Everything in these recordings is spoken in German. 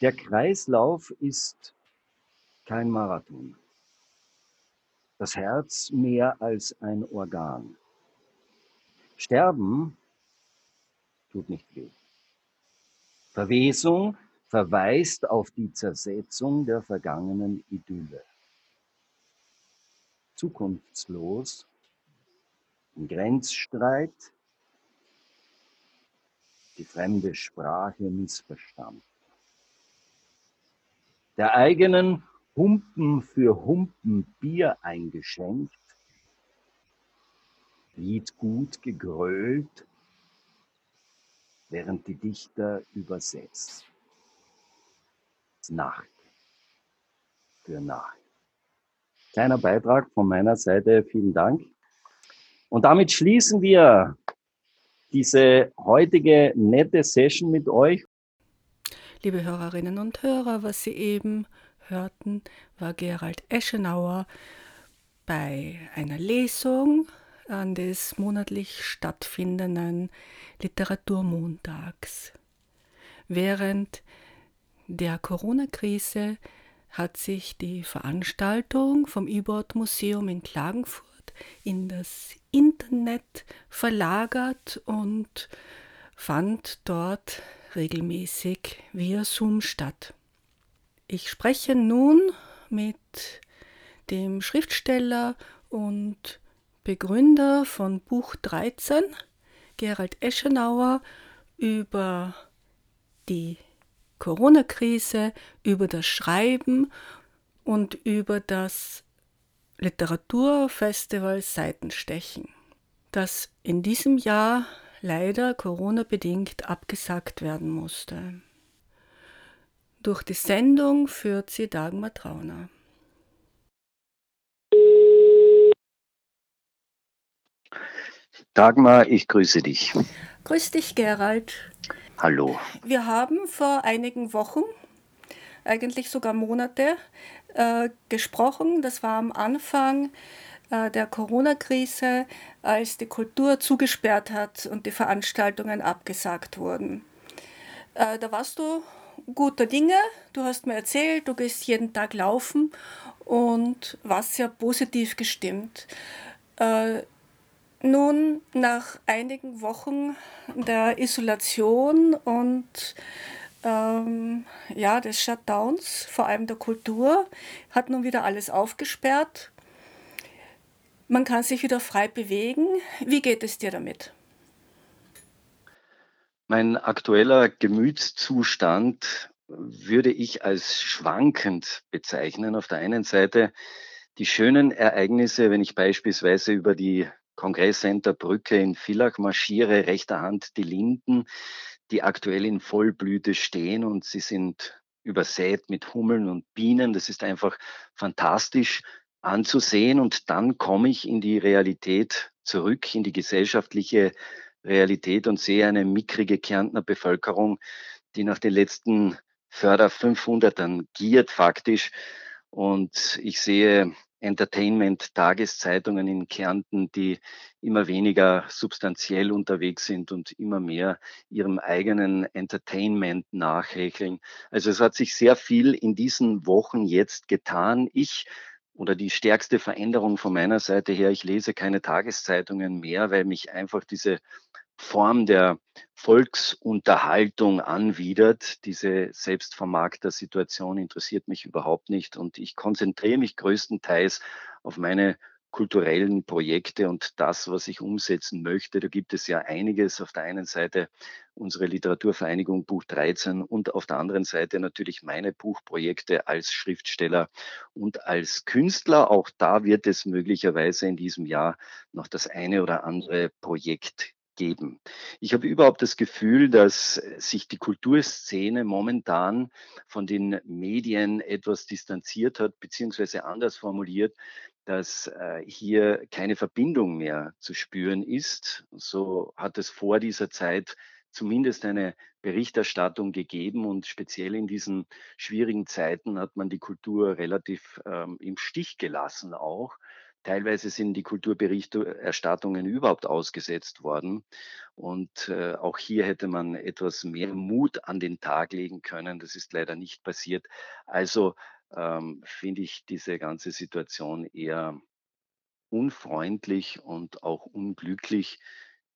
Der Kreislauf ist kein Marathon. Das Herz mehr als ein Organ. Sterben tut nicht weh. Verwesung verweist auf die Zersetzung der vergangenen Idylle. Zukunftslos, im Grenzstreit, die fremde Sprache missverstanden. Der eigenen Humpen für Humpen Bier eingeschenkt, Lied gut gegrölt, während die Dichter übersetzt. Nacht für Nacht. Kleiner Beitrag von meiner Seite, vielen Dank. Und damit schließen wir diese heutige nette Session mit euch. Liebe Hörerinnen und Hörer, was Sie eben hörten, war Gerald Eschenauer bei einer Lesung an des monatlich stattfindenden Literaturmontags. Während der Corona-Krise hat sich die Veranstaltung vom Überort Museum in Klagenfurt in das Internet verlagert und fand dort regelmäßig via Zoom statt. Ich spreche nun mit dem Schriftsteller und Begründer von Buch 13, Gerald Eschenauer, über die Corona-Krise, über das Schreiben und über das Literaturfestival Seitenstechen, das in diesem Jahr leider Corona-bedingt abgesagt werden musste. Durch die Sendung führt sie Dagmar Trauner. Dagmar, ich grüße dich. Grüß dich, Gerald. Hallo. Wir haben vor einigen Wochen, eigentlich sogar Monate, äh, gesprochen. Das war am Anfang der Corona-Krise, als die Kultur zugesperrt hat und die Veranstaltungen abgesagt wurden. Äh, da warst du guter Dinge. Du hast mir erzählt, du gehst jeden Tag laufen und warst sehr positiv gestimmt. Äh, nun, nach einigen Wochen der Isolation und ähm, ja, des Shutdowns, vor allem der Kultur, hat nun wieder alles aufgesperrt. Man kann sich wieder frei bewegen. Wie geht es dir damit? Mein aktueller Gemütszustand würde ich als schwankend bezeichnen. Auf der einen Seite die schönen Ereignisse, wenn ich beispielsweise über die Kongresscenter-Brücke in Villach marschiere, rechter Hand die Linden, die aktuell in Vollblüte stehen und sie sind übersät mit Hummeln und Bienen. Das ist einfach fantastisch anzusehen und dann komme ich in die Realität zurück, in die gesellschaftliche Realität und sehe eine mickrige Kärntner Bevölkerung, die nach den letzten Förder 500ern giert faktisch. Und ich sehe Entertainment-Tageszeitungen in Kärnten, die immer weniger substanziell unterwegs sind und immer mehr ihrem eigenen Entertainment nachhecheln. Also es hat sich sehr viel in diesen Wochen jetzt getan. Ich oder die stärkste Veränderung von meiner Seite her, ich lese keine Tageszeitungen mehr, weil mich einfach diese Form der Volksunterhaltung anwidert. Diese Selbstvermarkter-Situation interessiert mich überhaupt nicht und ich konzentriere mich größtenteils auf meine kulturellen Projekte und das, was ich umsetzen möchte. Da gibt es ja einiges. Auf der einen Seite unsere Literaturvereinigung Buch 13 und auf der anderen Seite natürlich meine Buchprojekte als Schriftsteller und als Künstler. Auch da wird es möglicherweise in diesem Jahr noch das eine oder andere Projekt geben. Ich habe überhaupt das Gefühl, dass sich die Kulturszene momentan von den Medien etwas distanziert hat, beziehungsweise anders formuliert, dass äh, hier keine Verbindung mehr zu spüren ist. So hat es vor dieser Zeit zumindest eine Berichterstattung gegeben und speziell in diesen schwierigen Zeiten hat man die Kultur relativ ähm, im Stich gelassen auch. Teilweise sind die Kulturberichterstattungen überhaupt ausgesetzt worden. Und äh, auch hier hätte man etwas mehr Mut an den Tag legen können. Das ist leider nicht passiert. Also ähm, finde ich diese ganze Situation eher unfreundlich und auch unglücklich.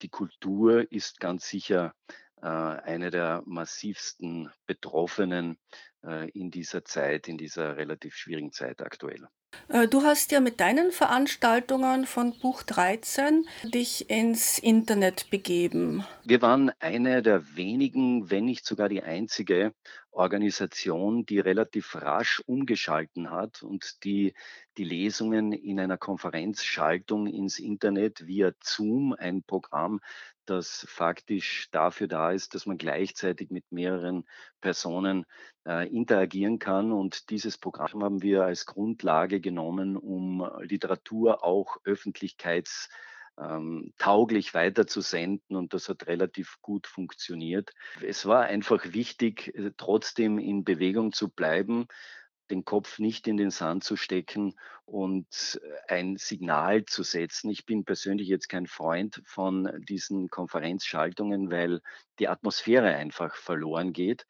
Die Kultur ist ganz sicher äh, eine der massivsten Betroffenen äh, in dieser Zeit, in dieser relativ schwierigen Zeit aktuell. Äh, du hast ja mit deinen Veranstaltungen von Buch 13 dich ins Internet begeben. Wir waren eine der wenigen, wenn nicht sogar die einzige Organisation, die relativ rasch umgeschalten hat und die die Lesungen in einer Konferenzschaltung ins Internet via Zoom, ein Programm, das faktisch dafür da ist, dass man gleichzeitig mit mehreren Personen äh, interagieren kann. Und dieses Programm haben wir als Grundlage genommen, um Literatur auch öffentlichkeits ähm, tauglich weiterzusenden und das hat relativ gut funktioniert. Es war einfach wichtig, äh, trotzdem in Bewegung zu bleiben, den Kopf nicht in den Sand zu stecken und äh, ein Signal zu setzen. Ich bin persönlich jetzt kein Freund von diesen Konferenzschaltungen, weil die Atmosphäre einfach verloren geht.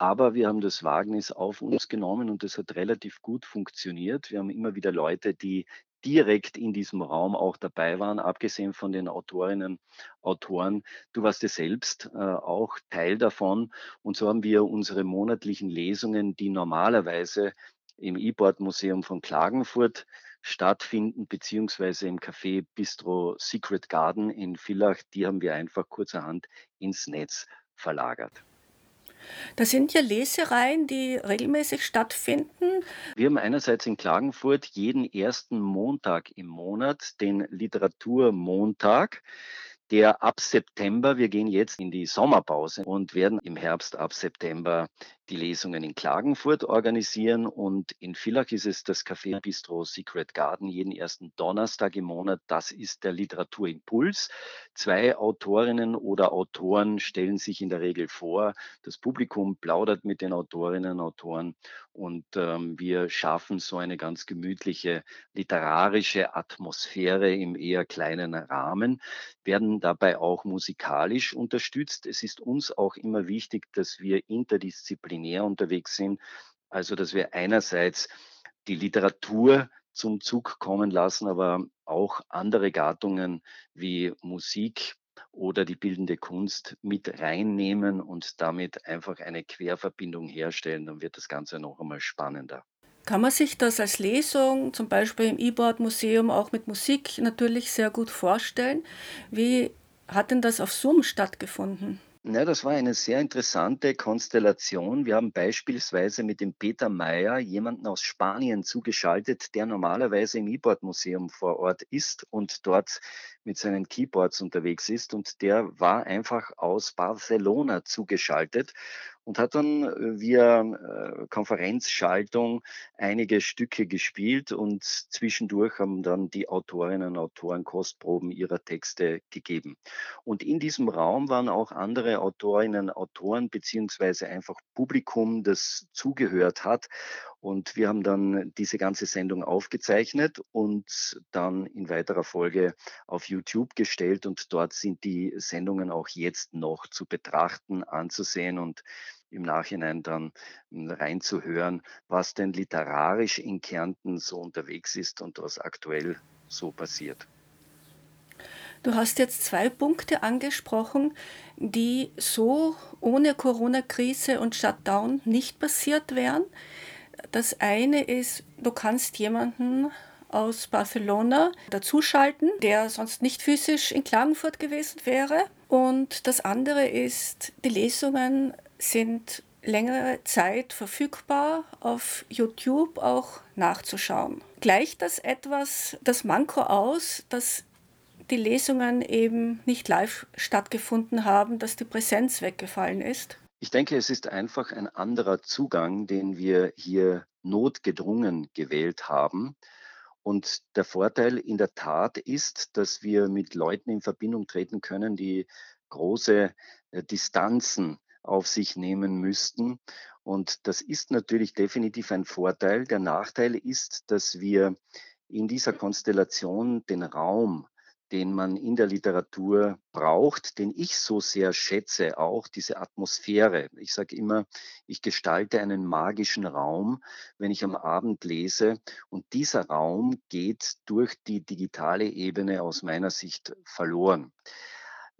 Aber wir haben das Wagnis auf uns genommen und das hat relativ gut funktioniert. Wir haben immer wieder Leute, die direkt in diesem Raum auch dabei waren, abgesehen von den Autorinnen, Autoren. Du warst ja selbst äh, auch Teil davon. Und so haben wir unsere monatlichen Lesungen, die normalerweise im E-Board Museum von Klagenfurt stattfinden, beziehungsweise im Café Bistro Secret Garden in Villach, die haben wir einfach kurzerhand ins Netz verlagert. Das sind ja Lesereien, die regelmäßig stattfinden. Wir haben einerseits in Klagenfurt jeden ersten Montag im Monat den Literaturmontag der ab September, wir gehen jetzt in die Sommerpause und werden im Herbst ab September die Lesungen in Klagenfurt organisieren und in Villach ist es das Café Bistro Secret Garden jeden ersten Donnerstag im Monat. Das ist der Literaturimpuls. Zwei Autorinnen oder Autoren stellen sich in der Regel vor. Das Publikum plaudert mit den Autorinnen und Autoren und ähm, wir schaffen so eine ganz gemütliche literarische Atmosphäre im eher kleinen Rahmen, werden dabei auch musikalisch unterstützt. Es ist uns auch immer wichtig, dass wir interdisziplinär interdisziplinär unterwegs sind. Also, dass wir einerseits die Literatur zum Zug kommen lassen, aber auch andere Gattungen wie Musik oder die bildende Kunst mit reinnehmen und damit einfach eine Querverbindung herstellen, dann wird das Ganze noch einmal spannender. Kann man sich das als Lesung, zum Beispiel im E-Board-Museum, auch mit Musik natürlich sehr gut vorstellen? Wie hat denn das auf Zoom stattgefunden? Ja, das war eine sehr interessante Konstellation. Wir haben beispielsweise mit dem Peter Meyer jemanden aus Spanien zugeschaltet, der normalerweise im E-Board-Museum vor Ort ist und dort mit seinen Keyboards unterwegs ist. Und der war einfach aus Barcelona zugeschaltet und hat dann äh, via äh, Konferenzschaltung einige Stücke gespielt und zwischendurch haben dann die Autorinnen und Autoren Kostproben ihrer Texte gegeben. Und in diesem Raum waren auch andere Autorinnen, und Autoren beziehungsweise einfach Publikum, das zugehört hat. Und wir haben dann diese ganze Sendung aufgezeichnet und dann in weiterer Folge auf YouTube gestellt. Und dort sind die Sendungen auch jetzt noch zu betrachten, anzusehen und im Nachhinein dann hm, reinzuhören, was denn literarisch in Kärnten so unterwegs ist und was aktuell so passiert. Du hast jetzt zwei Punkte angesprochen, die so ohne Corona-Krise und Shutdown nicht passiert wären. Das eine ist, du kannst jemanden aus Barcelona dazuschalten, der sonst nicht physisch in Klagenfurt gewesen wäre. Und das andere ist, die Lesungen sind längere Zeit verfügbar auf YouTube auch nachzuschauen. Gleicht das etwas das Manko aus, dass die Lesungen eben nicht live stattgefunden haben, dass die Präsenz weggefallen ist? Ich denke, es ist einfach ein anderer Zugang, den wir hier notgedrungen gewählt haben. Und der Vorteil in der Tat ist, dass wir mit Leuten in Verbindung treten können, die große äh, Distanzen auf sich nehmen müssten. Und das ist natürlich definitiv ein Vorteil. Der Nachteil ist, dass wir in dieser Konstellation den Raum den man in der Literatur braucht, den ich so sehr schätze, auch diese Atmosphäre. Ich sage immer, ich gestalte einen magischen Raum, wenn ich am Abend lese und dieser Raum geht durch die digitale Ebene aus meiner Sicht verloren.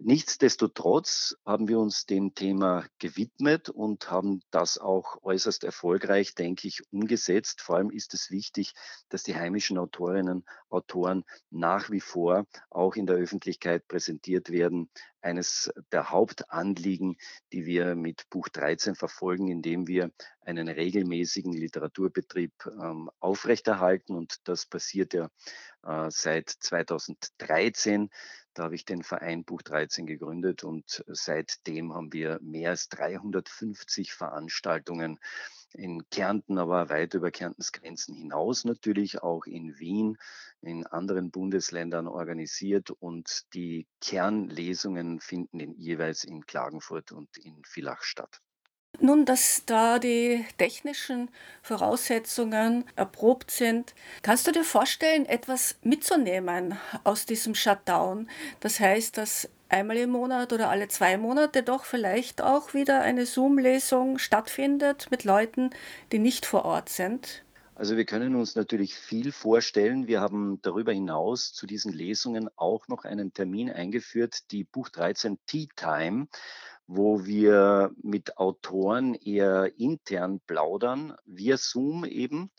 Nichtsdestotrotz haben wir uns dem Thema gewidmet und haben das auch äußerst erfolgreich, denke ich, umgesetzt. Vor allem ist es wichtig, dass die heimischen Autorinnen, Autoren nach wie vor auch in der Öffentlichkeit präsentiert werden. Eines der Hauptanliegen, die wir mit Buch 13 verfolgen, indem wir einen regelmäßigen Literaturbetrieb ähm, aufrechterhalten. Und das passiert ja äh, seit 2013. Da habe ich den Verein Buch 13 gegründet und seitdem haben wir mehr als 350 Veranstaltungen in Kärnten, aber weit über Kärntens Grenzen hinaus natürlich, auch in Wien, in anderen Bundesländern organisiert und die Kernlesungen finden in, jeweils in Klagenfurt und in Villach statt. Nun, dass da die technischen Voraussetzungen erprobt sind, kannst du dir vorstellen, etwas mitzunehmen aus diesem Shutdown? Das heißt, dass einmal im Monat oder alle zwei Monate doch vielleicht auch wieder eine Zoom-Lesung stattfindet mit Leuten, die nicht vor Ort sind? Also wir können uns natürlich viel vorstellen. Wir haben darüber hinaus zu diesen Lesungen auch noch einen Termin eingeführt, die Buch 13 Tea Time wo wir mit Autoren eher intern plaudern, via Zoom eben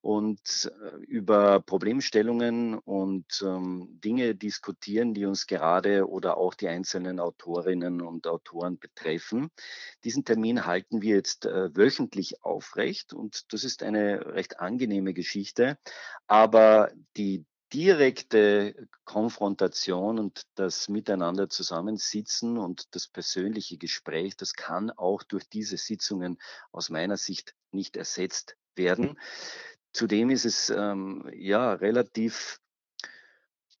und äh, über Problemstellungen und ähm, Dinge diskutieren, die uns gerade oder auch die einzelnen Autorinnen und Autoren betreffen. Diesen Termin halten wir jetzt äh, wöchentlich aufrecht und das ist eine recht angenehme Geschichte. Aber die direkte Konfrontation und das Miteinander zusammensitzen und das persönliche Gespräch, das kann auch durch diese Sitzungen aus meiner Sicht nicht ersetzt werden. Zudem ist es ähm, ja relativ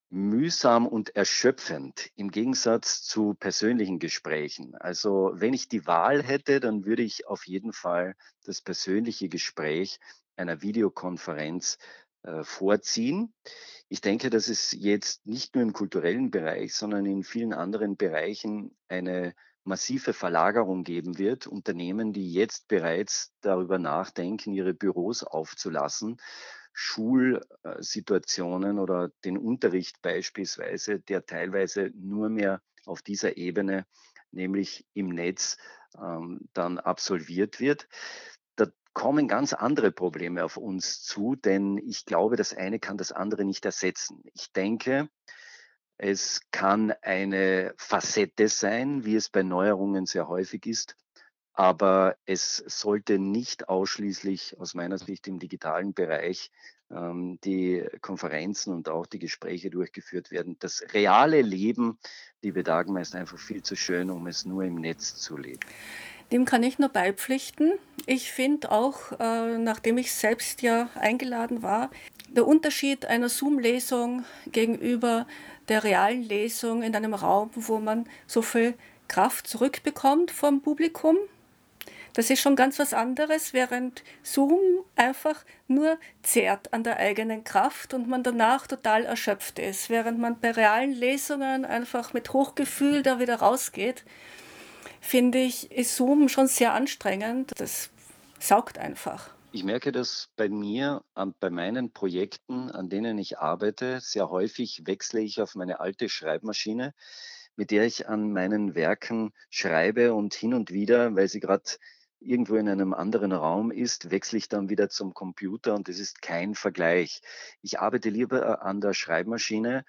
mühsam und erschöpfend im Gegensatz zu persönlichen Gesprächen. Also wenn ich die Wahl hätte, dann würde ich auf jeden Fall das persönliche Gespräch einer Videokonferenz vorziehen. Ich denke, dass es jetzt nicht nur im kulturellen Bereich, sondern in vielen anderen Bereichen eine massive Verlagerung geben wird. Unternehmen, die jetzt bereits darüber nachdenken, ihre Büros aufzulassen, Schulsituationen oder den Unterricht beispielsweise, der teilweise nur mehr auf dieser Ebene, nämlich im Netz, ähm, dann absolviert wird kommen ganz andere Probleme auf uns zu, denn ich glaube, das eine kann das andere nicht ersetzen. Ich denke, es kann eine Facette sein, wie es bei Neuerungen sehr häufig ist, aber es sollte nicht ausschließlich aus meiner Sicht im digitalen Bereich ähm, die Konferenzen und auch die Gespräche durchgeführt werden. Das reale Leben, liebe Dagmar, ist einfach viel zu schön, um es nur im Netz zu leben. Dem kann ich nur beipflichten. Ich finde auch, äh, nachdem ich selbst ja eingeladen war, der Unterschied einer Zoom-Lesung gegenüber der realen Lesung in einem Raum, wo man so viel Kraft zurückbekommt vom Publikum, das ist schon ganz was anderes, während Zoom einfach nur zehrt an der eigenen Kraft und man danach total erschöpft ist, während man bei realen Lesungen einfach mit Hochgefühl da wieder rausgeht finde ich, ist Zoom schon sehr anstrengend. Das saugt einfach. Ich merke das bei mir, bei meinen Projekten, an denen ich arbeite. Sehr häufig wechsle ich auf meine alte Schreibmaschine, mit der ich an meinen Werken schreibe und hin und wieder, weil sie gerade irgendwo in einem anderen Raum ist, wechsle ich dann wieder zum Computer und es ist kein Vergleich. Ich arbeite lieber äh, an der Schreibmaschine,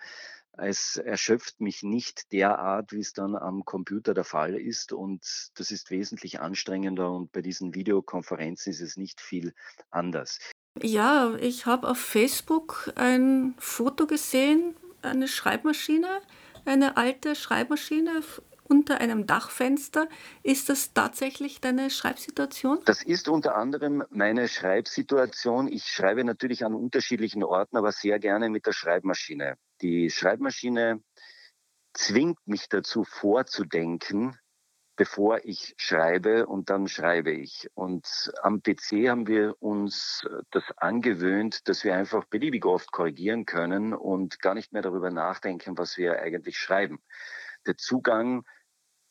es erschöpft mich nicht derart, wie es dann am Computer der Fall ist. Und das ist wesentlich anstrengender. Und bei diesen Videokonferenzen ist es nicht viel anders. Ja, ich habe auf Facebook ein Foto gesehen, eine Schreibmaschine, eine alte Schreibmaschine unter einem Dachfenster. Ist das tatsächlich deine Schreibsituation? Das ist unter anderem meine Schreibsituation. Ich schreibe natürlich an unterschiedlichen Orten, aber sehr gerne mit der Schreibmaschine. Die Schreibmaschine zwingt mich dazu vorzudenken, bevor ich schreibe und dann schreibe ich. Und am PC haben wir uns das angewöhnt, dass wir einfach beliebig oft korrigieren können und gar nicht mehr darüber nachdenken, was wir eigentlich schreiben. Der Zugang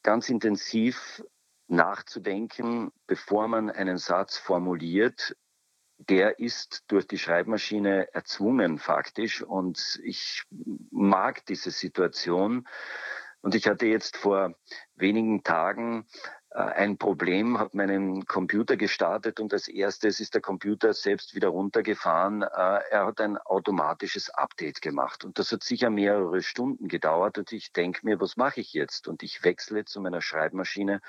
ganz intensiv nachzudenken, bevor man einen Satz formuliert, der ist durch die Schreibmaschine erzwungen faktisch. Und ich mag diese Situation. Und ich hatte jetzt vor wenigen Tagen äh, ein Problem, habe meinen Computer gestartet und als erstes ist der Computer selbst wieder runtergefahren. Äh, er hat ein automatisches Update gemacht und das hat sicher mehrere Stunden gedauert und ich denke mir, was mache ich jetzt? Und ich wechsle zu meiner Schreibmaschine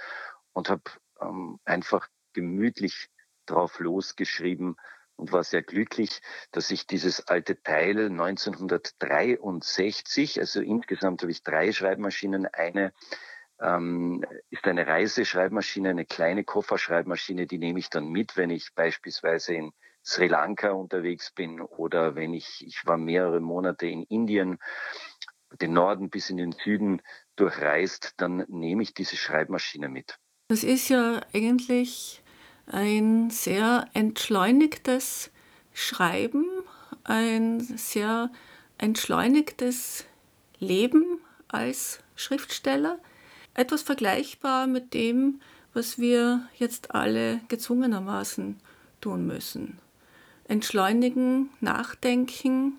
und habe ähm, einfach gemütlich drauf losgeschrieben und war sehr glücklich, dass ich dieses alte Teil 1963, also insgesamt habe ich drei Schreibmaschinen, eine ähm, ist eine Reiseschreibmaschine, eine kleine Kofferschreibmaschine, die nehme ich dann mit, wenn ich beispielsweise in Sri Lanka unterwegs bin oder wenn ich, ich war mehrere Monate in Indien, den Norden bis in den Süden durchreist, dann nehme ich diese Schreibmaschine mit. Das ist ja eigentlich ein sehr entschleunigtes Schreiben, ein sehr entschleunigtes Leben als Schriftsteller etwas vergleichbar mit dem, was wir jetzt alle gezwungenermaßen tun müssen. Entschleunigen, nachdenken,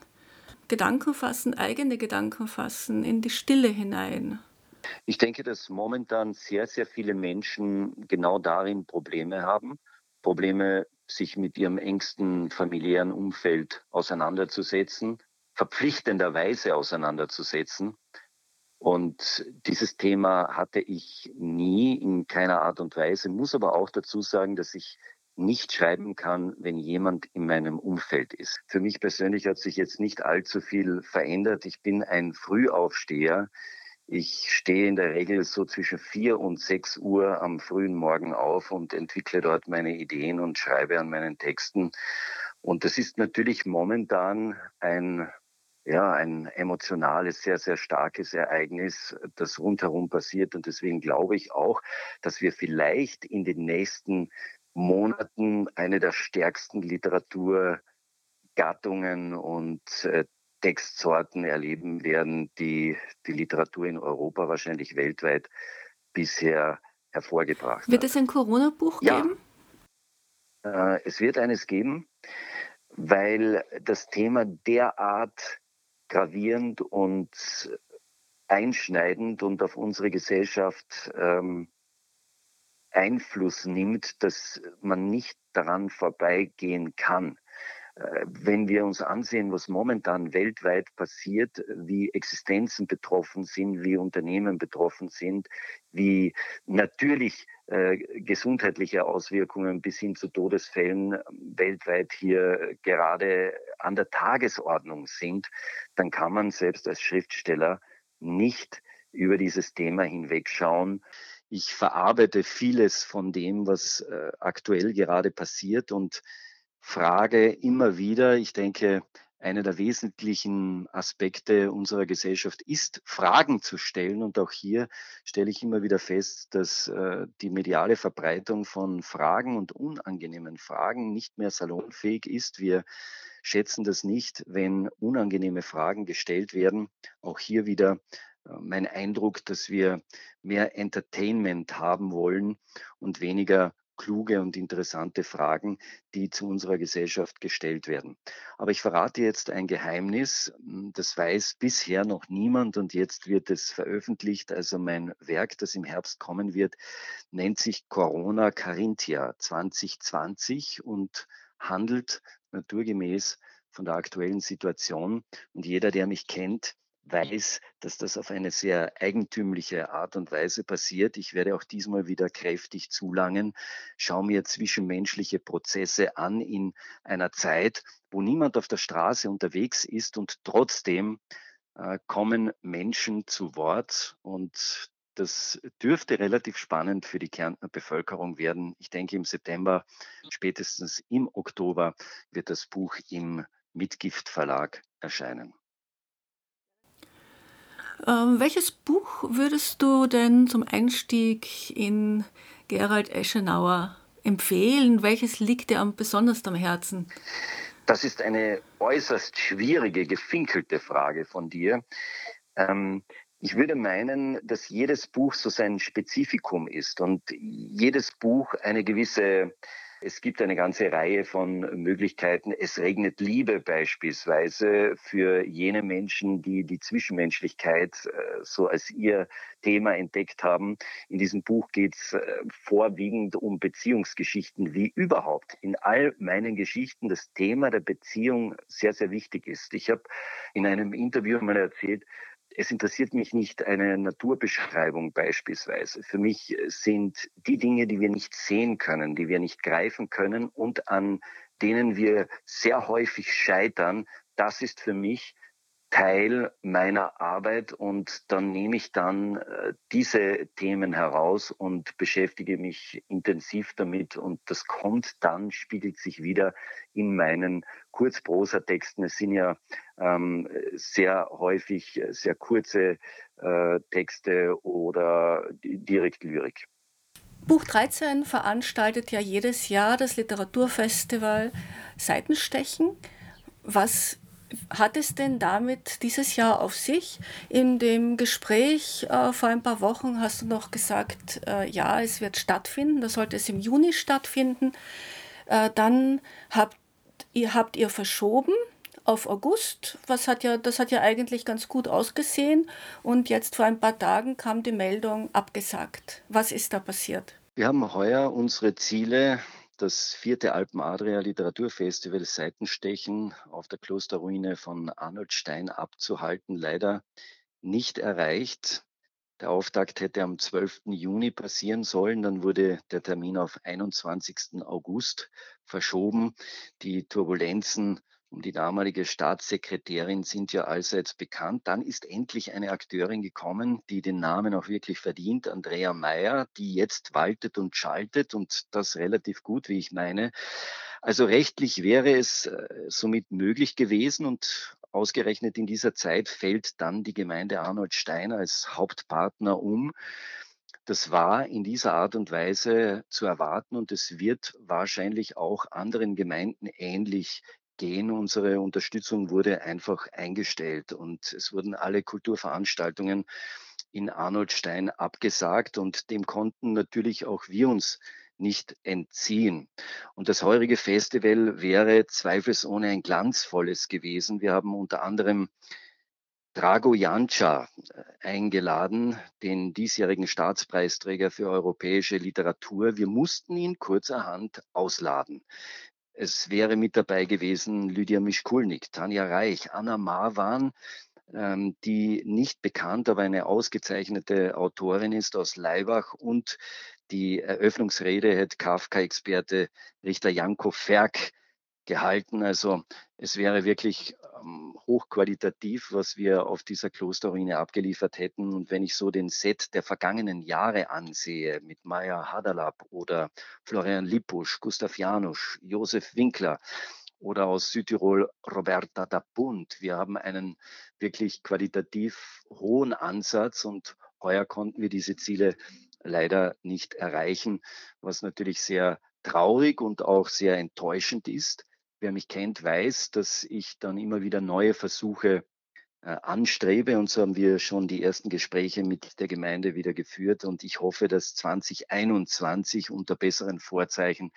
Gedanken fassen, eigene Gedanken fassen, in die Stille hinein. Ich denke, dass momentan sehr, sehr viele Menschen genau darin Probleme haben. Probleme, sich mit ihrem engsten familiären Umfeld auseinanderzusetzen, verpflichtenderweise auseinanderzusetzen. Und dieses Thema hatte ich nie in keiner Art und Weise, muss aber auch dazu sagen, dass ich nicht schreiben kann, wenn jemand in meinem Umfeld ist. Für mich persönlich hat sich jetzt nicht allzu viel verändert. Ich bin ein Frühaufsteher. Ich stehe in der Regel so zwischen vier und sechs Uhr am frühen Morgen auf und entwickle dort meine Ideen und schreibe an meinen Texten. Und das ist natürlich momentan ein ja, ein emotionales, sehr, sehr starkes Ereignis, das rundherum passiert. Und deswegen glaube ich auch, dass wir vielleicht in den nächsten Monaten eine der stärksten Literaturgattungen und äh, Textsorten erleben werden, die die Literatur in Europa wahrscheinlich weltweit bisher hervorgebracht hat. Wird es ein Corona-Buch ja. geben? Äh, es wird eines geben, weil das Thema derart gravierend und einschneidend und auf unsere Gesellschaft ähm, Einfluss nimmt, dass man nicht daran vorbeigehen kann. Äh, wenn wir uns ansehen, was momentan weltweit passiert, wie Existenzen betroffen sind, wie Unternehmen betroffen sind, wie natürlich äh, gesundheitliche Auswirkungen bis hin zu Todesfällen ähm, weltweit hier gerade an der Tagesordnung sind, dann kann man selbst als Schriftsteller nicht über dieses Thema hinwegschauen. Ich verarbeite vieles von dem, was äh, aktuell gerade passiert und frage immer wieder, ich denke, einer der wesentlichen Aspekte unserer Gesellschaft ist, Fragen zu stellen. Und auch hier stelle ich immer wieder fest, dass äh, die mediale Verbreitung von Fragen und unangenehmen Fragen nicht mehr salonfähig ist. Wir schätzen das nicht, wenn unangenehme Fragen gestellt werden. Auch hier wieder äh, mein Eindruck, dass wir mehr Entertainment haben wollen und weniger kluge und interessante Fragen, die zu unserer Gesellschaft gestellt werden. Aber ich verrate jetzt ein Geheimnis, hm, das weiß bisher noch niemand und jetzt wird es veröffentlicht. Also mein Werk, das im Herbst kommen wird, nennt sich Corona Carinthia 2020 und handelt naturgemäß von der aktuellen Situation. Und jeder, der mich kennt, weiß, dass das auf eine sehr eigentümliche Art und Weise passiert. Ich werde auch diesmal wieder kräftig zulangen, schaue mir zwischenmenschliche Prozesse an in einer Zeit, wo niemand auf der Straße unterwegs ist und trotzdem äh, kommen Menschen zu Wort und das dürfte relativ spannend für die Kärntner Bevölkerung werden. Ich denke, im September, spätestens im Oktober, wird das Buch im Mitgift Verlag erscheinen. Ähm, welches Buch würdest du denn zum Einstieg in Gerald Eschenauer empfehlen? Welches liegt dir am besonders am Herzen? Das ist eine äußerst schwierige, gefinkelte Frage von dir. Ähm, ich würde meinen, dass jedes Buch so sein Spezifikum ist und jedes Buch eine gewisse es gibt eine ganze Reihe von Möglichkeiten. Es regnet Liebe beispielsweise für jene Menschen, die die Zwischenmenschlichkeit äh, so als ihr Thema entdeckt haben. In diesem Buch geht es äh, vorwiegend um Beziehungsgeschichten, wie überhaupt in all meinen Geschichten das Thema der Beziehung sehr, sehr wichtig ist. Ich habe in einem Interview mal erzählt, es interessiert mich nicht eine Naturbeschreibung beispielsweise. Für mich sind die Dinge, die wir nicht sehen können, die wir nicht greifen können und an denen wir sehr häufig scheitern, das ist für mich Teil meiner Arbeit und dann nehme ich dann äh, diese Themen heraus und beschäftige mich intensiv damit und das kommt dann, spiegelt sich wieder in meinen Kurzprosa-Texten. Es sind ja ähm, sehr häufig sehr kurze äh, Texte oder direkt Lyrik. Buch 13 veranstaltet ja jedes Jahr das Literaturfestival Seitenstechen. Was hat es denn damit dieses Jahr auf sich? In dem Gespräch äh, vor ein paar Wochen hast du noch gesagt, äh, ja, es wird stattfinden, da sollte es im Juni stattfinden. Äh, dann habt ihr, habt ihr verschoben auf August. Was hat ja, das hat ja eigentlich ganz gut ausgesehen. Und jetzt vor ein paar Tagen kam die Meldung abgesagt. Was ist da passiert? Wir haben heuer unsere Ziele das vierte Alpen-Adria Literaturfestival Seitenstechen auf der Klosterruine von Arnold Stein abzuhalten, leider nicht erreicht. Der Auftakt hätte am 12. Juni passieren sollen, dann wurde der Termin auf 21. August verschoben. Die Turbulenzen um die damalige Staatssekretärin sind ja allseits bekannt. Dann ist endlich eine Akteurin gekommen, die den Namen auch wirklich verdient, Andrea Meyer, die jetzt waltet und schaltet und das relativ gut, wie ich meine. Also rechtlich wäre es äh, somit möglich gewesen und ausgerechnet in dieser Zeit fällt dann die Gemeinde Arnold Stein als Hauptpartner um. Das war in dieser Art und Weise zu erwarten und es wird wahrscheinlich auch anderen Gemeinden ähnlich gehen. Unsere Unterstützung wurde einfach eingestellt und es wurden alle Kulturveranstaltungen in Arnoldstein abgesagt und dem konnten natürlich auch wir uns nicht entziehen. Und das heurige Festival wäre zweifelsohne ein glanzvolles gewesen. Wir haben unter anderem Drago Janča äh, eingeladen, den diesjährigen Staatspreisträger für europäische Literatur. Wir mussten ihn kurzerhand ausladen. Es wäre mit dabei gewesen Lydia Mischkulnik, Tanja Reich, Anna Marwan, ähm, die nicht bekannt, aber eine ausgezeichnete Autorin ist aus Leibach und die Eröffnungsrede hätte Kafka-Experte Richter Janko Ferk gehalten. Also es wäre wirklich ähm, hochqualitativ, was wir auf dieser Klosterruine abgeliefert hätten. Und wenn ich so den Set der vergangenen Jahre ansehe, mit Maya Hadalab oder Florian Lippusch, Gustav Janusz, Josef Winkler oder aus Südtirol Roberta da Punt, wir haben einen wirklich qualitativ hohen Ansatz und heuer konnten wir diese Ziele leider nicht erreichen, was natürlich sehr traurig und auch sehr enttäuschend ist. Wer mich kennt, weiß, dass ich dann immer wieder neue Versuche äh, anstrebe. Und so haben wir schon die ersten Gespräche mit der Gemeinde wieder geführt. Und ich hoffe, dass 2021 unter besseren Vorzeichen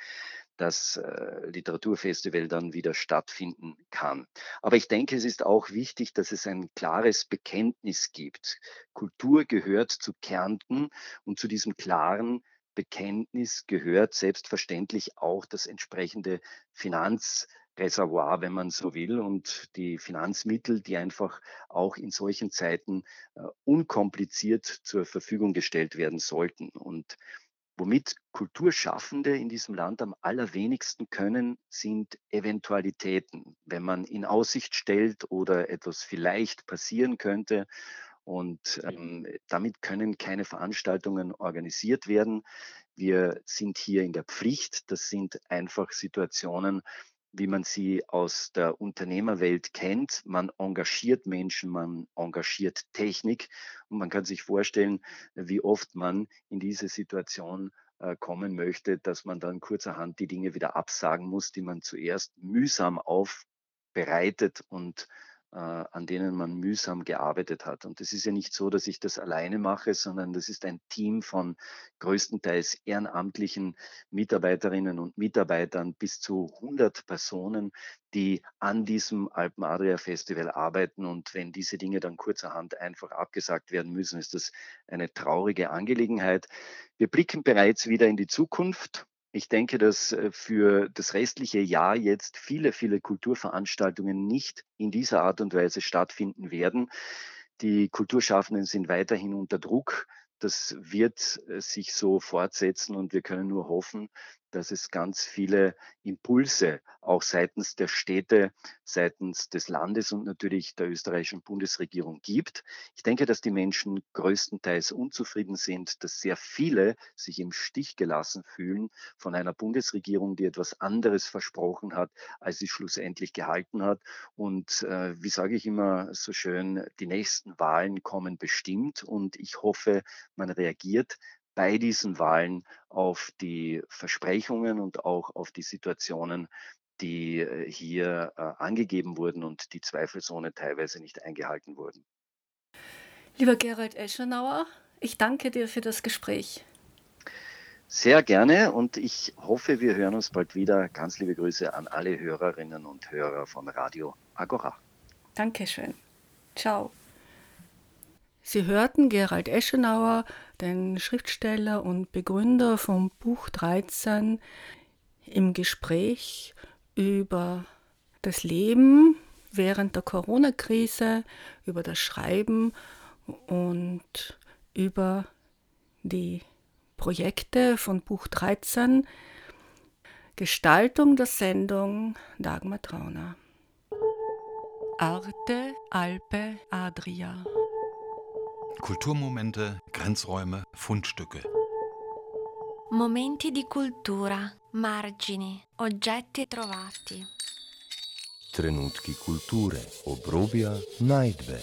das äh, Literaturfestival dann wieder stattfinden kann. Aber ich denke, es ist auch wichtig, dass es ein klares Bekenntnis gibt. Kultur gehört zu Kärnten und zu diesem klaren Bekenntnis gehört selbstverständlich auch das entsprechende Finanzreservoir, wenn man so will, und die Finanzmittel, die einfach auch in solchen Zeiten äh, unkompliziert zur Verfügung gestellt werden sollten. Und Womit Kulturschaffende in diesem Land am allerwenigsten können, sind Eventualitäten. Wenn man in Aussicht stellt oder etwas vielleicht passieren könnte und ähm, damit können keine Veranstaltungen organisiert werden. Wir sind hier in der Pflicht. Das sind einfach Situationen, wie man sie aus der Unternehmerwelt kennt. Man engagiert Menschen, man engagiert Technik und man kann sich vorstellen, wie oft man in diese Situation äh, kommen möchte, dass man dann kurzerhand die Dinge wieder absagen muss, die man zuerst mühsam aufbereitet und an denen man mühsam gearbeitet hat. Und es ist ja nicht so, dass ich das alleine mache, sondern das ist ein Team von größtenteils ehrenamtlichen Mitarbeiterinnen und Mitarbeitern bis zu 100 Personen, die an diesem Alpen Adria Festival arbeiten. Und wenn diese Dinge dann kurzerhand einfach abgesagt werden müssen, ist das eine traurige Angelegenheit. Wir blicken bereits wieder in die Zukunft ich denke, dass äh, für das restliche Jahr jetzt viele, viele Kulturveranstaltungen nicht in dieser Art und Weise stattfinden werden. Die Kulturschaffenden sind weiterhin unter Druck. Das wird äh, sich so fortsetzen und wir können nur hoffen, dass es ganz viele Impulse auch seitens der Städte, seitens des Landes und natürlich der österreichischen Bundesregierung gibt. Ich denke, dass die Menschen größtenteils unzufrieden sind, dass sehr viele sich im Stich gelassen fühlen von einer Bundesregierung, die etwas anderes versprochen hat, als sie schlussendlich gehalten hat. Und äh, wie sage ich immer so schön, die nächsten Wahlen kommen bestimmt und ich hoffe, man reagiert bei diesen Wahlen auf die Versprechungen und auch auf die Situationen, die äh, hier äh, angegeben wurden und die zweifelsohne teilweise nicht eingehalten wurden. Lieber Gerald Eschenauer, ich danke dir für das Gespräch. Sehr gerne und ich hoffe, wir hören uns bald wieder. Ganz liebe Grüße an alle Hörerinnen und Hörer von Radio Agora. Dankeschön. Ciao. Sie hörten Gerald Eschenauer, den Schriftsteller und Begründer vom Buch 13, im Gespräch über das Leben während der Corona-Krise, über das Schreiben und über die Projekte von Buch 13. Gestaltung der Sendung Dagmar Trauner. Arte Alpe Adria. Kulturmomente, Grenzräume, Fundstücke. Momenti di cultura, margini, oggetti trovati. Trenutki kulture, obrobja, najdbe.